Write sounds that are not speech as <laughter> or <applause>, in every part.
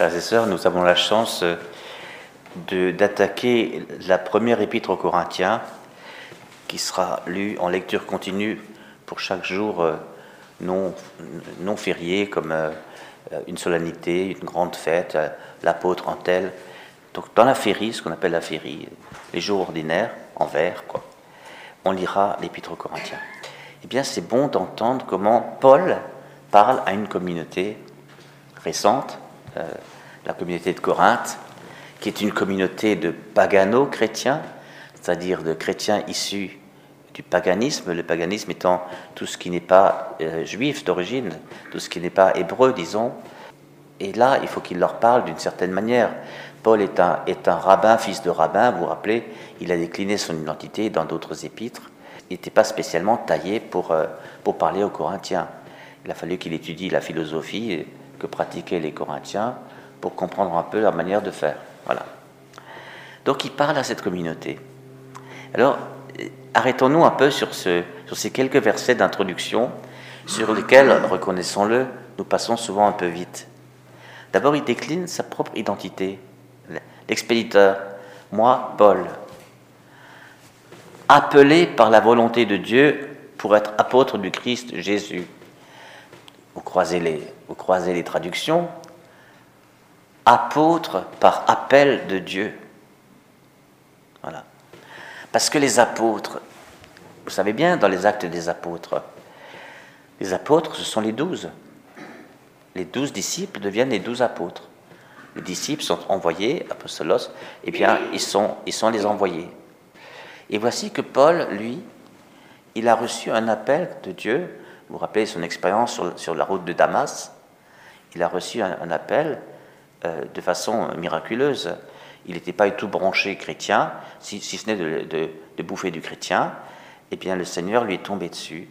Frères et sœurs, nous avons la chance de- d'attaquer la première épître aux Corinthiens, qui sera lue en lecture continue pour chaque jour euh, non, non férié, comme euh, une solennité, une grande fête, euh, l'apôtre en tel. Donc dans la férie, ce qu'on appelle la férie, les jours ordinaires, en vers, quoi, on lira l'épître aux Corinthiens. Eh bien, c'est bon d'entendre comment Paul parle à une communauté récente, euh, la communauté de Corinthe, qui est une communauté de pagano-chrétiens, c'est-à-dire de chrétiens issus du paganisme, le paganisme étant tout ce qui n'est pas euh, juif d'origine, tout ce qui n'est pas hébreu, disons. Et là, il faut qu'il leur parle d'une certaine manière. Paul est un, rabbin, fils de rabbin, vous vous rappelez, il a décliné son identité dans d'autres épîtres. Il n'était pas spécialement taillé pour, euh, pour parler aux Corinthiens. Il a fallu qu'il étudie la philosophie que pratiquaient les Corinthiens pour comprendre un peu leur manière de faire. Voilà. Donc il parle à cette communauté. Alors, arrêtons-nous un peu sur, sur ces quelques versets d'introduction sur lesquels, reconnaissons-le, nous passons souvent un peu vite. D'abord, il décline sa propre identité. L'expéditeur, moi, Paul, appelé par la volonté de Dieu pour être apôtre du Christ Jésus. Vous croisez les, traductions. Apôtre par appel de Dieu. Voilà. Parce que les apôtres, vous savez bien, dans les actes des apôtres, les apôtres, ce sont les douze. Les douze disciples deviennent les douze apôtres. Les disciples sont envoyés, apostolos, et bien ils sont, ils sont les envoyés. Et voici que Paul, lui, il a reçu un appel de Dieu. Vous rappelez son expérience sur, sur la route de Damas? Il a reçu un, appel euh, de façon miraculeuse. Il n'était pas du tout branché chrétien, si, si ce n'est de, bouffer du chrétien. Et bien le Seigneur lui est tombé dessus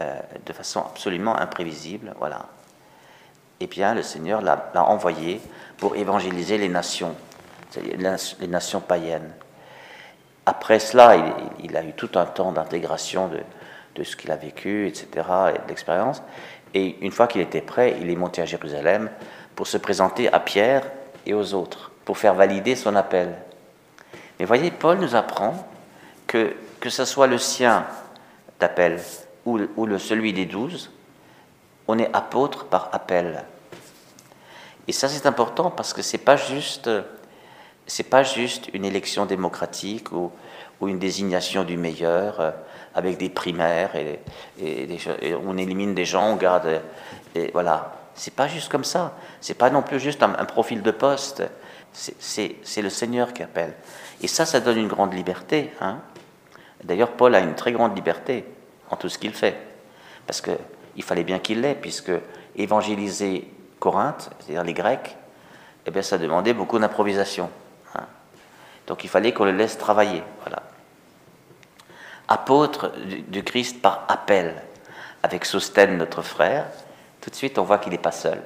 euh, de façon absolument imprévisible. Voilà. Et bien le Seigneur l'a envoyé pour évangéliser les nations, les nations païennes. Après cela, il, il, a eu tout un temps d'intégration de, de, ce qu'il a vécu, etc., et de l'expérience. Et une fois qu'il était prêt, il est monté à Jérusalem pour se présenter à Pierre et aux autres, pour faire valider son appel. Mais voyez, Paul nous apprend que, que ce soit le sien d'appel ou, le, celui des douze, on est apôtre par appel. Et ça, c'est important parce que c'est pas juste pas juste une élection démocratique ou, ou, une désignation du meilleur euh, avec des primaires et, on élimine des gens, on garde. Et voilà. C'est pas juste comme ça. C'est pas non plus juste un, profil de poste. C'est le Seigneur qui appelle. Et ça, ça donne une grande liberté. Hein. D'ailleurs, Paul a une très grande liberté en tout ce qu'il fait. Parce qu'il fallait bien qu'il l'ait, puisque évangéliser Corinthe, c'est-à-dire les Grecs, eh bien, ça demandait beaucoup d'improvisation. Donc il fallait qu'on le laisse travailler. Voilà. Apôtre du Christ par appel, avec Sostène, notre frère, tout de suite on voit qu'il n'est pas seul.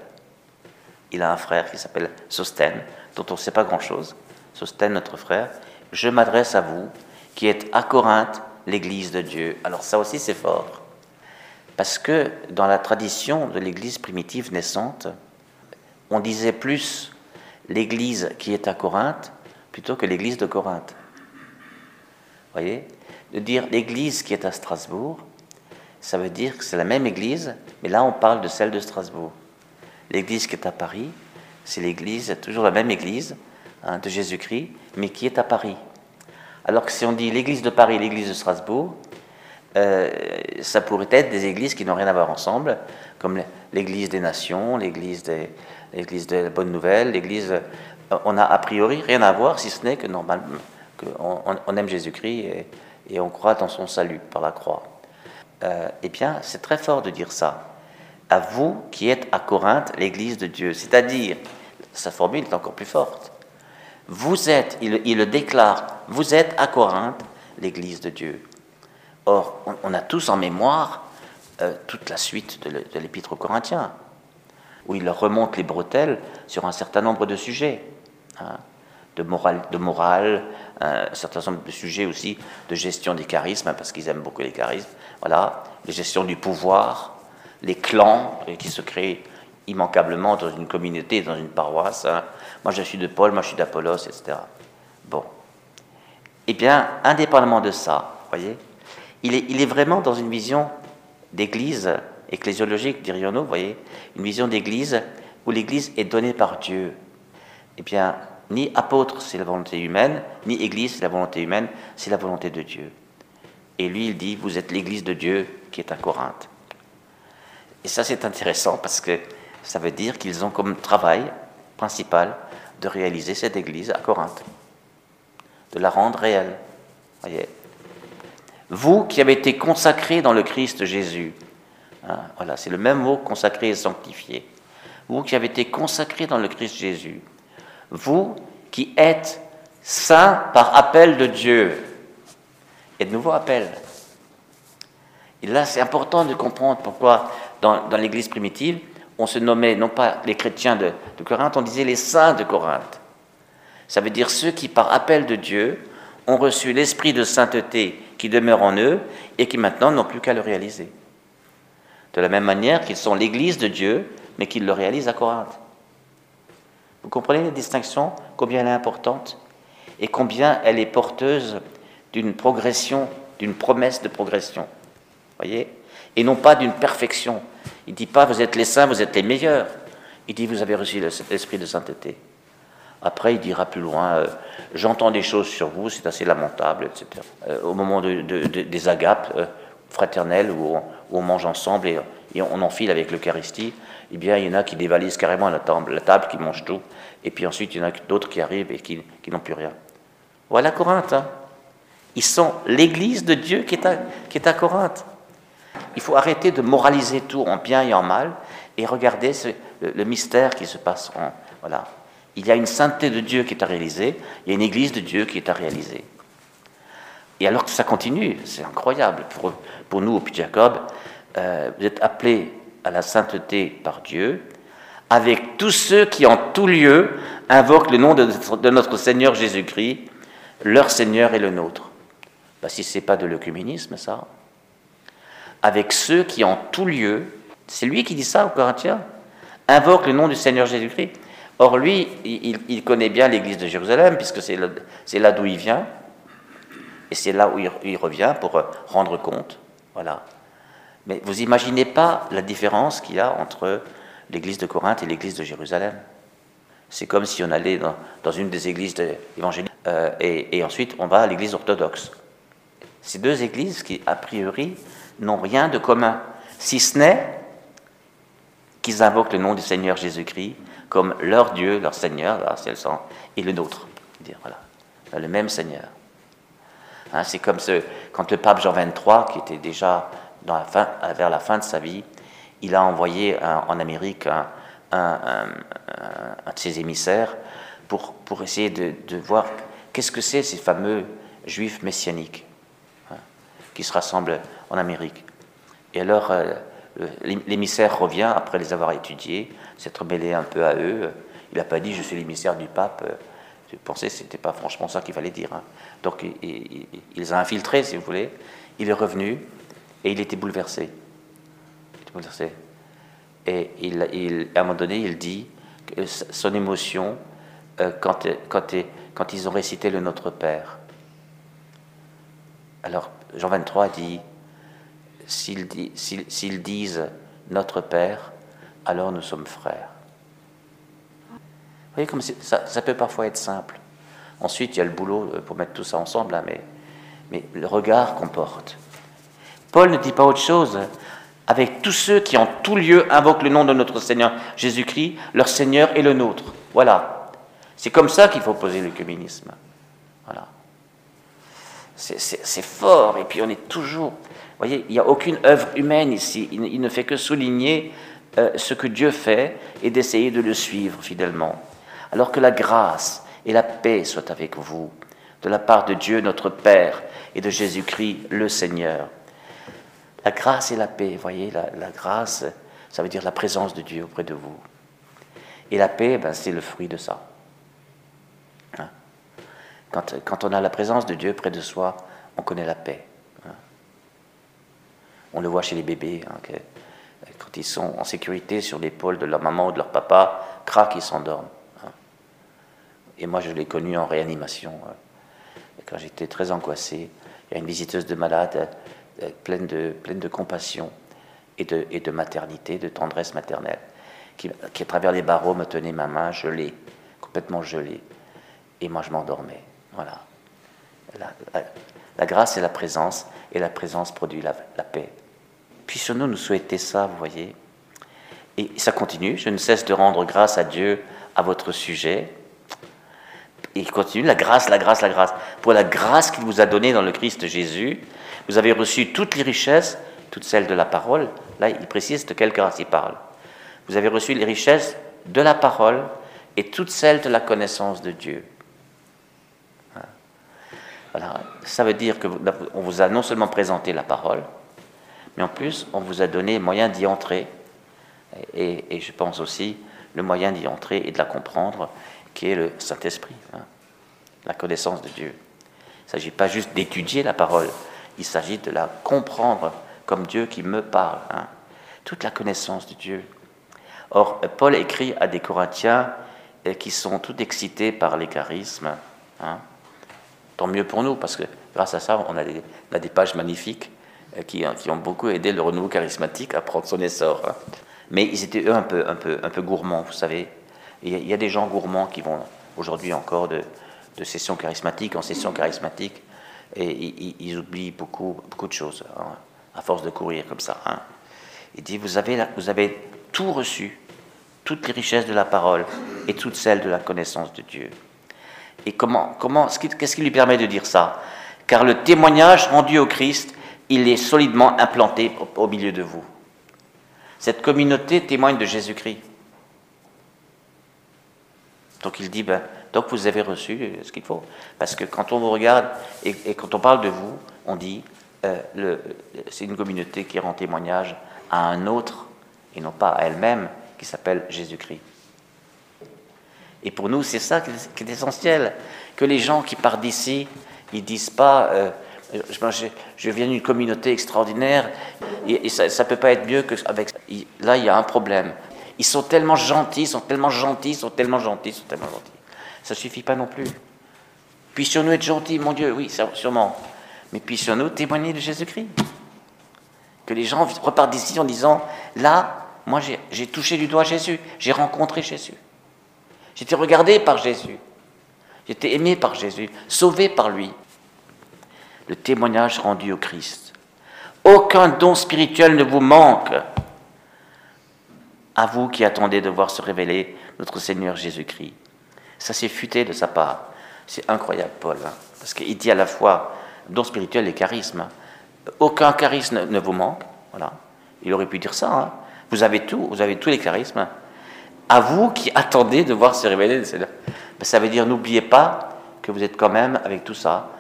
Il a un frère qui s'appelle Sostène, dont on ne sait pas grand-chose. Sostène, notre frère, je m'adresse à vous, qui êtes à Corinthe, l'Église de Dieu. Alors ça aussi c'est fort. Parce que dans la tradition de l'Église primitive naissante, on disait plus l'Église qui est à Corinthe plutôt que l'église de Corinthe. Vous voyez? De dire l'église qui est à Strasbourg, ça veut dire que c'est la même église, mais là on parle de celle de Strasbourg. L'église qui est à Paris, c'est l'église, toujours la même église hein, de Jésus-Christ, mais qui est à Paris. Alors que si on dit l'église de Paris, l'église de Strasbourg, euh, ça pourrait être des églises qui n'ont rien à voir ensemble, comme l'église des nations, l'église des, l'église de la bonne nouvelle, l'église on n'a a priori rien à voir, si ce n'est que normalement, on, on, aime Jésus-Christ et, et, on croit dans son salut par la croix. Euh, eh bien, c'est très fort de dire ça. À vous qui êtes à Corinthe, l'Église de Dieu. C'est-à-dire, sa formule est encore plus forte. Vous êtes, il, le déclare, vous êtes à Corinthe, l'Église de Dieu. Or, on, on, a tous en mémoire euh, toute la suite de l'Épître aux Corinthiens, où il leur remonte les bretelles sur un certain nombre de sujets hein, de morale, de morale un certain nombre de sujets aussi de gestion des charismes, parce qu'ils aiment beaucoup les charismes, voilà, de gestion du pouvoir, les clans qui se créent immanquablement dans une communauté, dans une paroisse. Hein. Moi, je suis de Paul, moi, je suis d'Apollos, etc. Bon. Eh bien, indépendamment de ça, voyez, il est, il est vraiment dans une vision d'église ecclésiologique, dirions-nous, voyez, une vision d'église où l'église est donnée par Dieu. Eh bien, ni apôtre, c'est la volonté humaine, ni église, c'est la volonté humaine, c'est la volonté de Dieu. Et lui, il dit, vous êtes l'église de Dieu qui est à Corinthe. Et ça, c'est intéressant parce que ça veut dire qu'ils ont comme travail principal de réaliser cette église à Corinthe, de la rendre réelle. Vous qui avez été consacrés dans le Christ Jésus, hein, voilà, c'est le même mot consacré et sanctifié. Vous qui avez été consacrés dans le Christ Jésus, vous qui êtes saints par appel de Dieu. Et de nouveau appel. Et là, c'est important de comprendre pourquoi dans, l'Église primitive, on se nommait non pas les chrétiens de, Corinthe, on disait les saints de Corinthe. Ça veut dire ceux qui, par appel de Dieu, ont reçu l'esprit de sainteté qui demeure en eux et qui maintenant n'ont plus qu'à le réaliser. De la même manière qu'ils sont l'Église de Dieu, mais qu'ils le réalisent à Corinthe. Vous comprenez la distinction, combien elle est importante et combien elle est porteuse d'une progression, d'une promesse de progression. Voyez? Et non pas d'une perfection. Il ne dit pas vous êtes les saints, vous êtes les meilleurs. Il dit vous avez reçu l'esprit de sainteté. Après, il dira plus loin euh, j'entends des choses sur vous, c'est assez lamentable, etc. Euh, au moment des agapes euh, fraternelles où on, mange ensemble et, on enfile avec l'Eucharistie, eh bien, il y en a qui dévalisent carrément la table, la table qui mangent tout, et puis ensuite, il y en a d'autres qui arrivent et qui, n'ont plus rien. Voilà Corinthe. Hein. Ils sont l'église de Dieu qui est, à, qui est à Corinthe. Il faut arrêter de moraliser tout en bien et en mal et regarder le, mystère qui se passe. En, voilà. Il y a une sainteté de Dieu qui est à réaliser, il y a une église de Dieu qui est à réaliser. Et alors que ça continue, c'est incroyable. Pour, pour nous, au Puy Jacob, euh, vous êtes appelés à la sainteté par Dieu, avec tous ceux qui en tout lieu invoquent le nom de, notre Seigneur Jésus-Christ, leur Seigneur et le nôtre. Bah, si ce n'est pas de l'œcuménisme, ça. Avec ceux qui en tout lieu, c'est lui qui dit ça aux Corinthiens, invoquent le nom du Seigneur Jésus-Christ. Or, lui, il, connaît bien l'église de Jérusalem, puisque c'est là, d'où il vient, et c'est là où il, il revient pour rendre compte. Voilà. Mais vous imaginez pas la différence qu'il y a entre l'église de Corinthe et l'église de Jérusalem. C'est comme si on allait dans, une des églises évangéliques euh, et, ensuite on va à l'église orthodoxe. Ces deux églises qui, a priori, n'ont rien de commun, si ce n'est qu'ils invoquent le nom du Seigneur Jésus-Christ comme leur Dieu, leur Seigneur, là, c'est le et le nôtre. Voilà, le même Seigneur. Hein, c'est comme ce, quand le pape Jean XXIII, qui était déjà vers la fin de sa vie, il a envoyé en Amérique un, de ses émissaires pour, pour essayer de, voir qu'est-ce que c'est ces fameux juifs messianiques hein, qui se rassemblent en Amérique. Et alors, euh, l'émissaire revient après les avoir étudiés, s'être mêlé un peu à eux. Il n'a pas dit je suis l'émissaire du pape. Je pensais que ce n'était pas franchement ça qu'il fallait dire. Hein. Donc, il, il, les a infiltrés, si vous voulez. Il est revenu et il était bouleversé. Et il, à un moment donné, il dit son émotion euh, quand, quand, ils ont récité le Notre Père. Alors, Jean 23 dit S'ils disent Notre Père, alors nous sommes frères. Vous voyez comme ça, ça, peut parfois être simple. Ensuite, il y a le boulot euh, pour mettre tout ça ensemble, hein, mais le regard qu'on porte. Paul ne dit pas autre chose. Avec tous ceux qui en tout lieu invoquent le nom de notre Seigneur Jésus-Christ, leur Seigneur et le nôtre. Voilà. C'est comme ça qu'il faut poser le communisme. Voilà. C'est fort. Et puis on est toujours. Vous voyez, il n'y a aucune œuvre humaine ici. Il, ne fait que souligner euh, ce que Dieu fait et d'essayer de le suivre fidèlement. Alors que la grâce et la paix soient avec vous, de la part de Dieu notre Père et de Jésus-Christ le Seigneur. La grâce et la paix, voyez, la, grâce, ça veut dire la présence de Dieu auprès de vous. Et la paix, ben, c'est le fruit de ça. Hein? Quand, on a la présence de Dieu près de soi, on connaît la paix. Hein? On le voit chez les bébés. Hein, quand ils sont en sécurité sur l'épaule de leur maman ou de leur papa, crac, ils s'endorment. Et moi, je l'ai connu en réanimation. Quand j'étais très angoissé, il y a une visiteuse de malade pleine de, pleine de compassion et de, et de maternité, de tendresse maternelle, qui, qui, à travers les barreaux me tenait ma main gelée, complètement gelée. Et moi, je m'endormais. Voilà. La, grâce et la présence, et la présence produit la, la paix. Puissions-nous nous souhaiter ça, vous voyez? Et ça continue. Je ne cesse de rendre grâce à Dieu à votre sujet. Et il continue, la grâce, la grâce, la grâce. Pour la grâce qu'il vous a donnée dans le Christ Jésus, vous avez reçu toutes les richesses, toutes celles de la parole. Là, il précise de quelle grâce il parle. Vous avez reçu les richesses de la parole et toutes celles de la connaissance de Dieu. Voilà. Ça veut dire qu'on vous a non seulement présenté la parole, mais en plus, on vous a donné moyen d'y entrer. Et, je pense aussi le moyen d'y entrer et de la comprendre, qui est le Saint-Esprit, hein. la connaissance de Dieu. Il ne s'agit pas juste d'étudier la parole, il s'agit de la comprendre comme Dieu qui me parle. Hein. Toute la connaissance de Dieu. Or, Paul écrit à des Corinthiens euh, qui sont tout excités par les charismes. Hein. Tant mieux pour nous, parce que grâce à ça, on a des, pages magnifiques euh, qui, ont beaucoup aidé le renouveau charismatique à prendre son essor. Mais ils étaient eux un peu, un peu, un peu gourmands, vous savez. Il y a des gens gourmands qui vont aujourd'hui encore de, session charismatique en session charismatique et ils, oublient beaucoup, beaucoup de choses hein, à force de courir comme ça. Hein. Il dit vous avez, vous avez tout reçu, toutes les richesses de la parole et toutes celles de la connaissance de Dieu. Et comment, comment, qu'est-ce qui lui permet de dire ça? Car le témoignage rendu au Christ, il est solidement implanté au, milieu de vous. Cette communauté témoigne de Jésus-Christ. Donc il dit, ben, donc vous avez reçu ce qu'il faut. Parce que quand on vous regarde et, quand on parle de vous, on dit, euh, c'est une communauté qui rend témoignage à un autre et non pas à elle-même, qui s'appelle Jésus-Christ. Et pour nous, c'est ça qui est essentiel, que les gens qui partent d'ici, ils disent pas, euh, je, viens d'une communauté extraordinaire, et, ça ne peut pas être mieux que avec. Là, il y a un problème. Ils sont tellement gentils, ils sont tellement gentils, ils sont tellement gentils, ils sont tellement gentils. Ça ne suffit pas non plus. Puissions-nous être gentils, mon Dieu, oui, sûrement. Mais puissions-nous témoigner de Jésus-Christ? Que les gens repartent d'ici en disant, là, moi j'ai touché du doigt Jésus, j'ai rencontré Jésus. J'étais regardé par Jésus. J'étais aimé par Jésus, sauvé par lui. Le témoignage rendu au Christ. Aucun don spirituel ne vous manque. À vous qui attendez de voir se révéler notre Seigneur Jésus-Christ. Ça s'est futé de sa part. C'est incroyable, Paul, hein, parce qu'il dit à la fois don spirituel et charisme. Aucun charisme ne vous manque. Voilà. Il aurait pu dire ça. Hein. Vous avez tout, vous avez tous les charismes. À vous qui attendez de voir se révéler le Seigneur. ça veut dire, n'oubliez pas que vous êtes quand même, avec tout ça,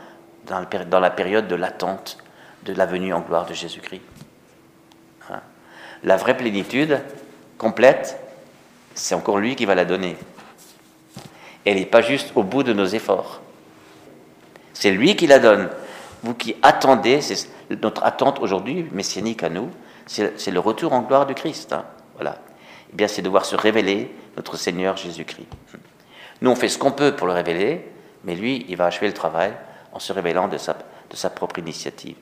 dans, la période de l'attente de la venue en gloire de Jésus-Christ. Hein. La vraie plénitude complète, c'est encore lui qui va la donner elle n'est pas juste au bout de nos efforts. C'est lui qui la donne. Vous qui attendez, c'est notre attente aujourd'hui, messianique à nous, c'est le retour en gloire du Christ. Hein. voilà. Eh bien, c'est de voir se révéler notre Seigneur Jésus-Christ. Nous, on fait ce qu'on peut pour le révéler, mais lui, il va achever le travail en se révélant de sa, de sa propre initiative.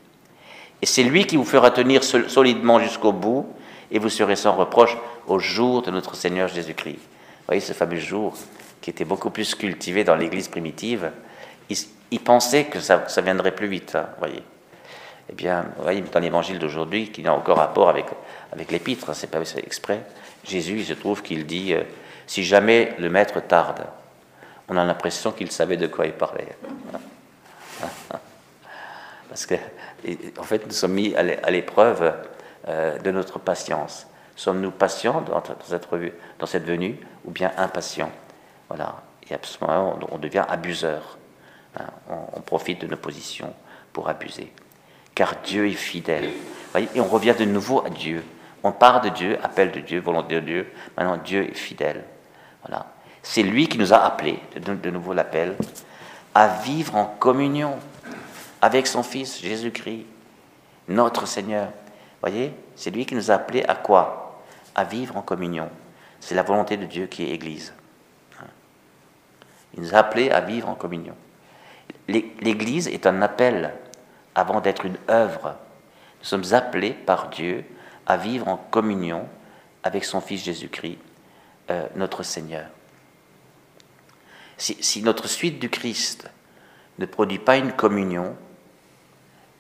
Et c'est lui qui vous fera tenir solidement jusqu'au bout, et vous serez sans reproche au jour de notre Seigneur Jésus-Christ. Vous voyez ce fameux jour qui était beaucoup plus cultivé dans l'Église primitive, il, pensait que ça, viendrait plus vite, hein, voyez. Eh bien, vous voyez, dans l'Évangile d'aujourd'hui, qui n'a encore rapport avec, avec l'Épître, hein, c'est pas exprès, Jésus, il se trouve qu'il dit euh, si jamais le Maître tarde, on a l'impression qu'il savait de quoi il parlait. <laughs> Parce que, en fait, nous sommes mis à l'épreuve euh, de notre patience. Sommes-nous patients dans cette, venue ou bien impatients? Voilà. Et ce moment on devient abuseur. Hein. On, profite de nos positions pour abuser. Car Dieu est fidèle. et on revient de nouveau à Dieu. On part de Dieu, appel de Dieu, volonté de Dieu. Maintenant, Dieu est fidèle. Voilà. C'est lui qui nous a appelés, de, de nouveau l'appel, à vivre en communion avec son Fils Jésus-Christ, notre Seigneur. Voyez, c'est lui qui nous a appelés à quoi? À vivre en communion. C'est la volonté de Dieu qui est Église. Il nous a appelés à vivre en communion. L'Église est un appel avant d'être une œuvre. Nous sommes appelés par Dieu à vivre en communion avec son Fils Jésus-Christ, euh, notre Seigneur. Si, notre suite du Christ ne produit pas une communion,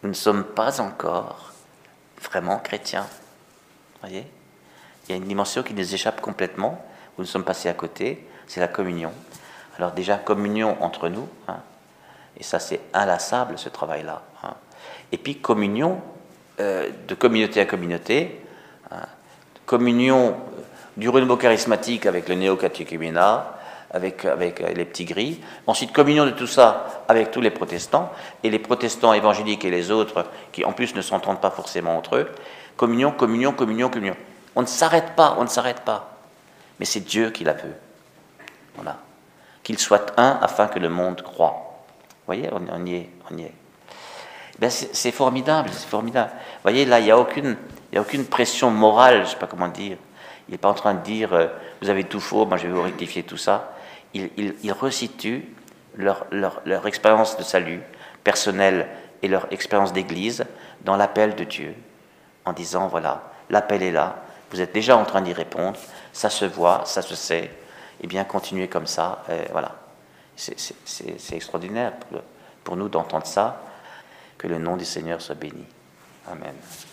nous ne sommes pas encore vraiment chrétiens. Voyez? Il y a une dimension qui nous échappe complètement, où nous sommes passés à côté, c'est la communion. Alors déjà, communion entre nous, hein, et ça c'est inlassable ce travail-là. Hein. Et puis communion, euh, de communauté à communauté, hein, communion du renouveau charismatique avec le néo-catéchuménat, avec, avec les petits gris. Ensuite, communion de tout ça avec tous les protestants, et les protestants évangéliques et les autres, qui en plus ne s'entendent pas forcément entre eux. Communion, communion, communion, communion. On ne s'arrête pas, on ne s'arrête pas. Mais c'est Dieu qui la veut. Voilà. Qu'il soit un afin que le monde croit. Vous voyez, on, y est, on y est. Ben c'est formidable, c'est formidable. Vous voyez, là, il n'y a, aucune, a aucune pression morale, je ne sais pas comment dire. Il n'est pas en train de dire, euh, vous avez tout faux, moi je vais vous rectifier tout ça ils, resituent leur, expérience de salut personnelle et leur expérience d'église dans l'appel de Dieu, en disant, voilà, l'appel est là, vous êtes déjà en train d'y répondre, ça se voit, ça se sait, et eh bien continuez comme ça, voilà. C'est extraordinaire pour nous d'entendre ça, que le nom du Seigneur soit béni. Amen.